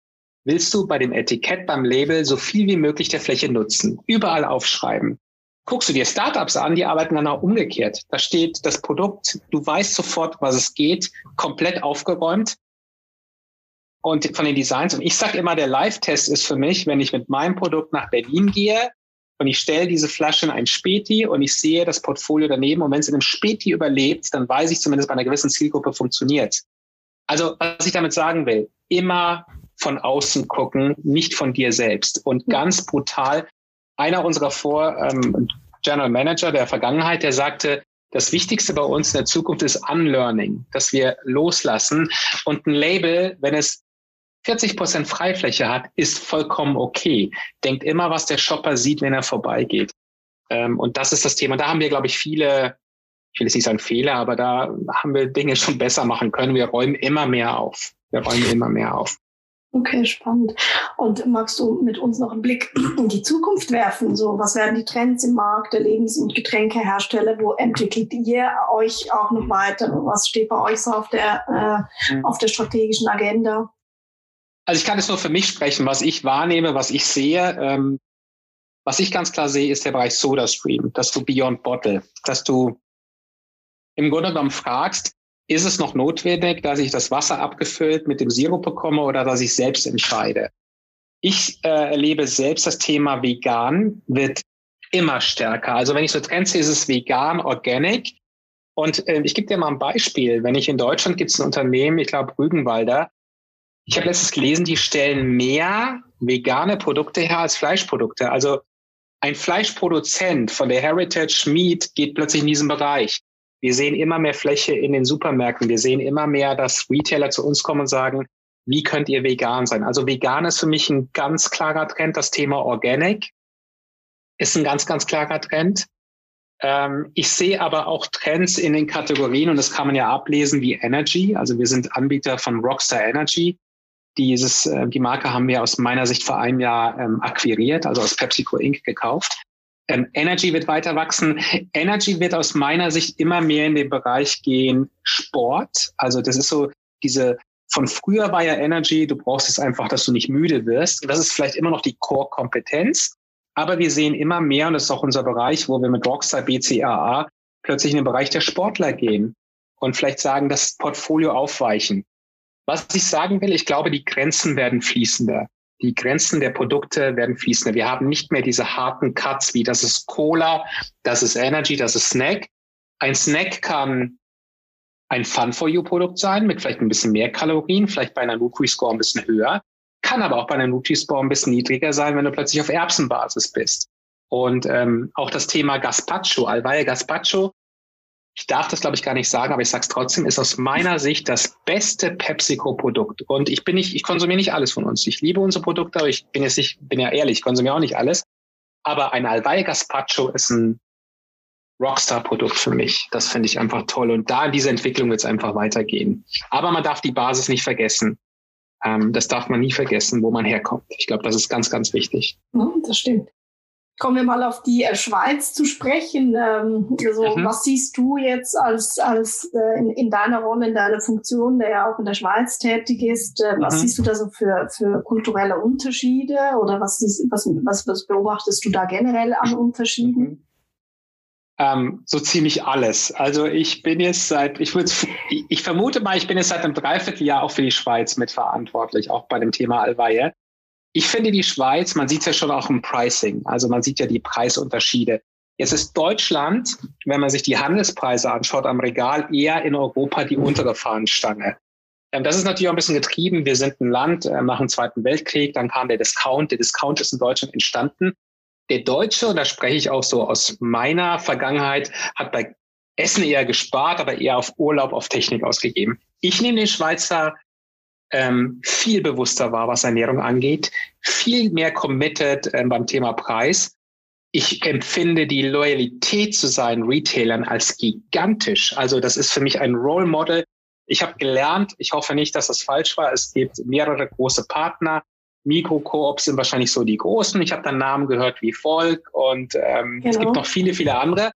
willst du bei dem Etikett, beim Label so viel wie möglich der Fläche nutzen, überall aufschreiben. Guckst du dir Startups an, die arbeiten dann auch umgekehrt. Da steht das Produkt, du weißt sofort, was es geht, komplett aufgeräumt und von den Designs. Und ich sage immer, der Live-Test ist für mich, wenn ich mit meinem Produkt nach Berlin gehe und ich stelle diese Flasche in ein Späti und ich sehe das Portfolio daneben und wenn es in einem Späti überlebt, dann weiß ich zumindest bei einer gewissen Zielgruppe funktioniert. Also was ich damit sagen will, immer von außen gucken, nicht von dir selbst. Und ganz brutal, einer unserer Vor ähm, General Manager der Vergangenheit, der sagte, das Wichtigste bei uns in der Zukunft ist Unlearning, dass wir loslassen. Und ein Label, wenn es 40 Prozent Freifläche hat, ist vollkommen okay. Denkt immer, was der Shopper sieht, wenn er vorbeigeht. Ähm, und das ist das Thema. Da haben wir, glaube ich, viele, ich will jetzt nicht sagen Fehler, aber da haben wir Dinge schon besser machen können. Wir räumen immer mehr auf. Wir räumen immer mehr auf. Okay, spannend. Und magst du mit uns noch einen Blick in die Zukunft werfen? So, was werden die Trends im Markt der Lebens- und Getränkehersteller? Wo entwickelt ihr euch auch noch weiter? Was steht bei euch so auf der, äh, mhm. auf der strategischen Agenda? Also ich kann es nur für mich sprechen, was ich wahrnehme, was ich sehe. Ähm, was ich ganz klar sehe, ist der Bereich SodaStream, dass du Beyond Bottle, dass du im Grunde genommen fragst, ist es noch notwendig, dass ich das Wasser abgefüllt mit dem Sirup bekomme oder dass ich selbst entscheide? Ich äh, erlebe selbst das Thema vegan wird immer stärker. Also wenn ich so Trends sehe, ist es vegan, organic. Und äh, ich gebe dir mal ein Beispiel. Wenn ich in Deutschland gibt es ein Unternehmen, ich glaube Rügenwalder. Ich habe letztens gelesen, die stellen mehr vegane Produkte her als Fleischprodukte. Also ein Fleischproduzent von der Heritage Meat geht plötzlich in diesen Bereich. Wir sehen immer mehr Fläche in den Supermärkten. Wir sehen immer mehr, dass Retailer zu uns kommen und sagen, wie könnt ihr vegan sein? Also vegan ist für mich ein ganz klarer Trend. Das Thema Organic ist ein ganz, ganz klarer Trend. Ähm, ich sehe aber auch Trends in den Kategorien und das kann man ja ablesen wie Energy. Also wir sind Anbieter von Rockstar Energy. Dieses, äh, die Marke haben wir aus meiner Sicht vor einem Jahr ähm, akquiriert, also aus PepsiCo Inc. gekauft. Ähm, Energy wird weiter wachsen. Energy wird aus meiner Sicht immer mehr in den Bereich gehen Sport. Also das ist so diese von früher war ja Energy, du brauchst es einfach, dass du nicht müde wirst. Das ist vielleicht immer noch die Core-Kompetenz. Aber wir sehen immer mehr, und das ist auch unser Bereich, wo wir mit Rockstar BCAA plötzlich in den Bereich der Sportler gehen und vielleicht sagen, das Portfolio aufweichen. Was ich sagen will, ich glaube, die Grenzen werden fließender. Die Grenzen der Produkte werden fließender. Wir haben nicht mehr diese harten Cuts wie das ist Cola, das ist Energy, das ist Snack. Ein Snack kann ein Fun-for-You-Produkt sein mit vielleicht ein bisschen mehr Kalorien, vielleicht bei einer Nutri-Score ein bisschen höher, kann aber auch bei einer Nutri-Score ein bisschen niedriger sein, wenn du plötzlich auf Erbsenbasis bist. Und ähm, auch das Thema Gazpacho, Alvalle Gazpacho, ich darf das glaube ich gar nicht sagen, aber ich sage es trotzdem, ist aus meiner Sicht das beste PepsiCo-Produkt. Und ich bin nicht, ich konsumiere nicht alles von uns. Ich liebe unsere Produkte, aber ich bin jetzt nicht, bin ja ehrlich, ich konsumiere auch nicht alles. Aber ein Alvai Gazpacho ist ein Rockstar-Produkt für mich. Das finde ich einfach toll. Und da in dieser Entwicklung wird es einfach weitergehen. Aber man darf die Basis nicht vergessen. Ähm, das darf man nie vergessen, wo man herkommt. Ich glaube, das ist ganz, ganz wichtig. Ja, das stimmt. Kommen wir mal auf die äh, Schweiz zu sprechen. Also, mhm. Was siehst du jetzt als, als äh, in, in, deiner Rolle, in deiner Funktion, der ja auch in der Schweiz tätig ist? Äh, was mhm. siehst du da so für, für kulturelle Unterschiede oder was, siehst, was, was, was beobachtest du da generell an Unterschieden? Mhm. Ähm, so ziemlich alles. Also ich bin jetzt seit, ich würde, ich vermute mal, ich bin jetzt seit einem Dreivierteljahr auch für die Schweiz mitverantwortlich, auch bei dem Thema Alweihe. Ich finde die Schweiz, man sieht es ja schon auch im Pricing, also man sieht ja die Preisunterschiede. Jetzt ist Deutschland, wenn man sich die Handelspreise anschaut am Regal, eher in Europa die untere Fahnenstange. Ähm, das ist natürlich auch ein bisschen getrieben. Wir sind ein Land äh, nach dem Zweiten Weltkrieg, dann kam der Discount. Der Discount ist in Deutschland entstanden. Der Deutsche, und da spreche ich auch so aus meiner Vergangenheit, hat bei Essen eher gespart, aber eher auf Urlaub, auf Technik ausgegeben. Ich nehme den Schweizer ähm, viel bewusster war, was Ernährung angeht, viel mehr committed ähm, beim Thema Preis. Ich empfinde die Loyalität zu seinen Retailern als gigantisch. Also das ist für mich ein Role Model. Ich habe gelernt, ich hoffe nicht, dass das falsch war. Es gibt mehrere große Partner. Mikrokoops sind wahrscheinlich so die großen. Ich habe dann Namen gehört wie Volk und ähm, genau. es gibt genau. noch viele, viele andere.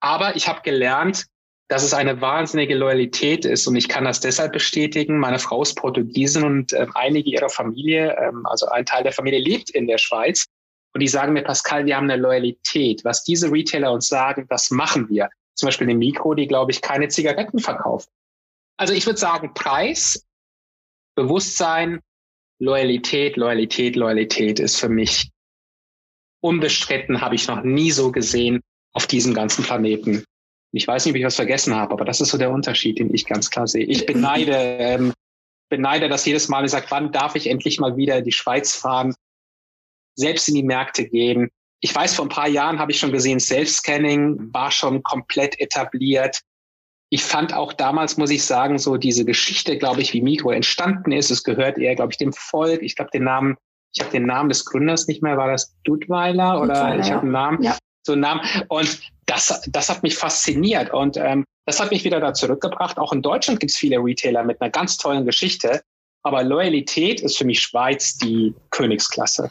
Aber ich habe gelernt, dass es eine wahnsinnige Loyalität ist und ich kann das deshalb bestätigen. Meine Frau ist Portugiesin und äh, einige ihrer Familie, ähm, also ein Teil der Familie lebt in der Schweiz und die sagen mir, Pascal, wir haben eine Loyalität. Was diese Retailer uns sagen, das machen wir. Zum Beispiel eine Mikro, die, glaube ich, keine Zigaretten verkauft. Also ich würde sagen, Preis, Bewusstsein, Loyalität, Loyalität, Loyalität ist für mich unbestritten, habe ich noch nie so gesehen auf diesem ganzen Planeten. Ich weiß nicht, ob ich was vergessen habe, aber das ist so der Unterschied, den ich ganz klar sehe. Ich beneide, ähm, beneide das jedes Mal. Ich sage, wann darf ich endlich mal wieder in die Schweiz fahren, selbst in die Märkte gehen. Ich weiß, vor ein paar Jahren habe ich schon gesehen, Self-Scanning war schon komplett etabliert. Ich fand auch damals, muss ich sagen, so diese Geschichte, glaube ich, wie Mikro entstanden ist. Es gehört eher, glaube ich, dem Volk. Ich glaube, den Namen, ich habe den Namen des Gründers nicht mehr. War das Dudweiler oder Dudweiler, ich habe einen Namen? Ja. So einen Namen. Und das, das hat mich fasziniert und ähm, das hat mich wieder da zurückgebracht. Auch in Deutschland gibt es viele Retailer mit einer ganz tollen Geschichte, aber Loyalität ist für mich Schweiz die Königsklasse.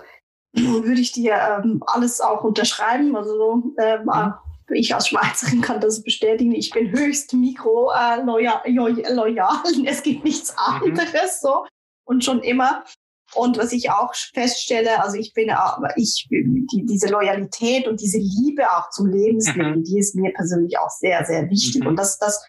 Würde ich dir ähm, alles auch unterschreiben. Also ähm, mhm. ich als Schweizerin kann das bestätigen. Ich bin höchst mikro äh, loyal, loyal. *laughs* Es gibt nichts mhm. anderes mhm. so und schon immer. Und was ich auch feststelle, also ich bin, ich, die, diese Loyalität und diese Liebe auch zum Lebensmittel, mhm. die ist mir persönlich auch sehr, sehr wichtig. Mhm. Und das, das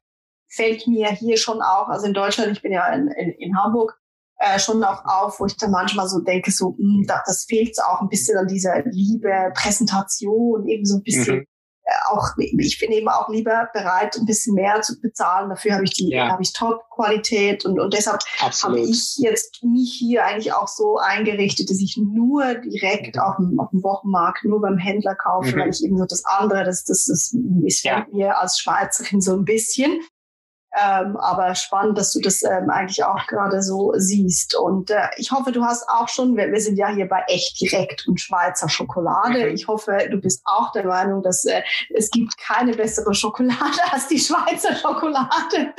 fällt mir hier schon auch, also in Deutschland, ich bin ja in, in, in Hamburg, äh, schon auch auf, wo ich dann manchmal so denke, so, mh, hm, da, das fehlt auch ein bisschen an dieser Liebe, Präsentation, eben so ein bisschen mhm. Äh, auch, ich bin eben auch lieber bereit, ein bisschen mehr zu bezahlen. Dafür habe ich die, ja. habe ich Top-Qualität und, und deshalb Absolut. habe ich jetzt mich hier eigentlich auch so eingerichtet, dass ich nur direkt mhm. auf, dem, auf dem Wochenmarkt, nur beim Händler kaufe, mhm. weil ich eben so das andere, das, das, das ist ja. mir als Schweizerin so ein bisschen. Ähm, aber spannend, dass du das ähm, eigentlich auch gerade so siehst. Und äh, ich hoffe, du hast auch schon, wir, wir, sind ja hier bei echt direkt und Schweizer Schokolade. Mhm. Ich hoffe, du bist auch der Meinung, dass äh, es gibt keine bessere Schokolade *laughs* als die Schweizer Schokolade.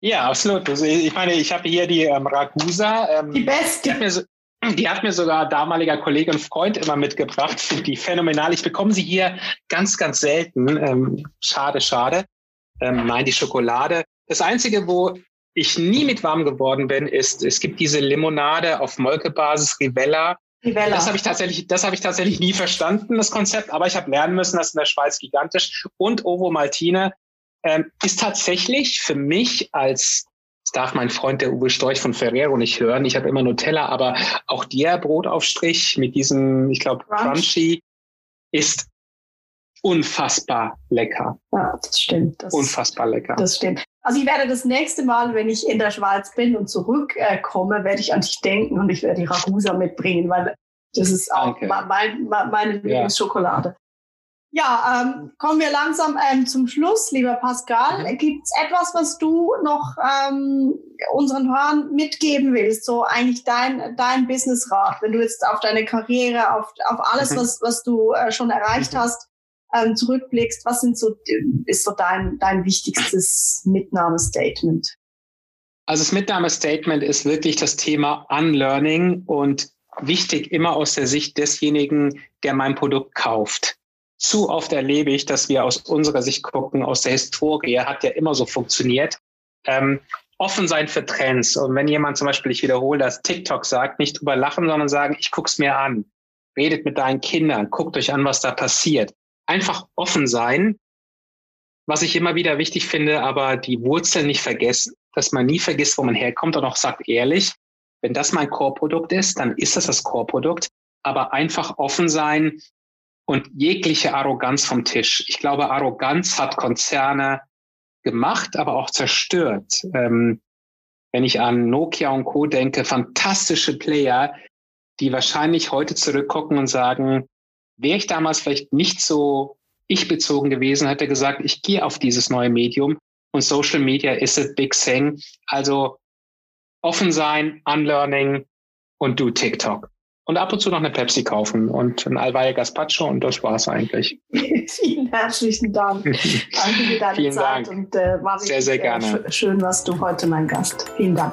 Ja, absolut. Also ich meine, ich habe hier die ähm, Ragusa. Ähm, die beste. Die hat, mir, *clears throat* die hat mir sogar damaliger Kollege und Freund immer mitgebracht. Finde die phänomenal. Ich bekomme sie hier ganz, ganz selten. Ähm, schade, schade. Ähm, nein, die Schokolade. Das Einzige, wo ich nie mit warm geworden bin, ist, es gibt diese Limonade auf Molkebasis, Rivella. Rivella. Das habe ich tatsächlich, das habe ich tatsächlich nie verstanden, das Konzept, aber ich habe lernen müssen, das ist in der Schweiz gigantisch. Und Ovo Maltine ähm, ist tatsächlich für mich als das darf mein Freund der Uwe Storch von Ferrero nicht hören. Ich habe immer Nutella, aber auch der Brotaufstrich mit diesem, ich glaube, Crunchy ist unfassbar lecker. Ja, das stimmt. Das, unfassbar lecker. Das stimmt. Also ich werde das nächste Mal, wenn ich in der Schweiz bin und zurückkomme, äh, werde ich an dich denken und ich werde die Ragusa mitbringen, weil das ist auch mein, mein, meine Lieblingsschokolade. Ja, ja ähm, kommen wir langsam ähm, zum Schluss, lieber Pascal. Mhm. Gibt es etwas, was du noch ähm, unseren Hörern mitgeben willst? So eigentlich dein, dein Businessrat, wenn du jetzt auf deine Karriere, auf, auf alles, mhm. was, was du äh, schon erreicht mhm. hast, ähm, zurückblickst, was sind so, ist so dein, dein wichtigstes Mitnahmestatement? Also das Mitnahmestatement ist wirklich das Thema Unlearning und wichtig immer aus der Sicht desjenigen, der mein Produkt kauft. Zu oft erlebe ich, dass wir aus unserer Sicht gucken, aus der Historie hat ja immer so funktioniert. Ähm, offen sein für Trends. Und wenn jemand zum Beispiel, ich wiederhole das, TikTok sagt, nicht drüber lachen, sondern sagen, ich guck's mir an. Redet mit deinen Kindern, guckt euch an, was da passiert einfach offen sein, was ich immer wieder wichtig finde, aber die Wurzeln nicht vergessen, dass man nie vergisst, wo man herkommt und auch sagt ehrlich, wenn das mein Core-Produkt ist, dann ist das das Core-Produkt, aber einfach offen sein und jegliche Arroganz vom Tisch. Ich glaube, Arroganz hat Konzerne gemacht, aber auch zerstört. Ähm, wenn ich an Nokia und Co. denke, fantastische Player, die wahrscheinlich heute zurückgucken und sagen, wäre ich damals vielleicht nicht so ich-bezogen gewesen, hätte gesagt, ich gehe auf dieses neue Medium und Social Media is a big thing. Also offen sein, Unlearning und du TikTok. Und ab und zu noch eine Pepsi kaufen und ein Alvaye Gazpacho und das war's eigentlich. *laughs* Vielen herzlichen Dank. *laughs* Danke für deine Vielen Zeit Dank. und äh, war sehr, sehr gerne. schön, was du heute mein Gast. Vielen Dank.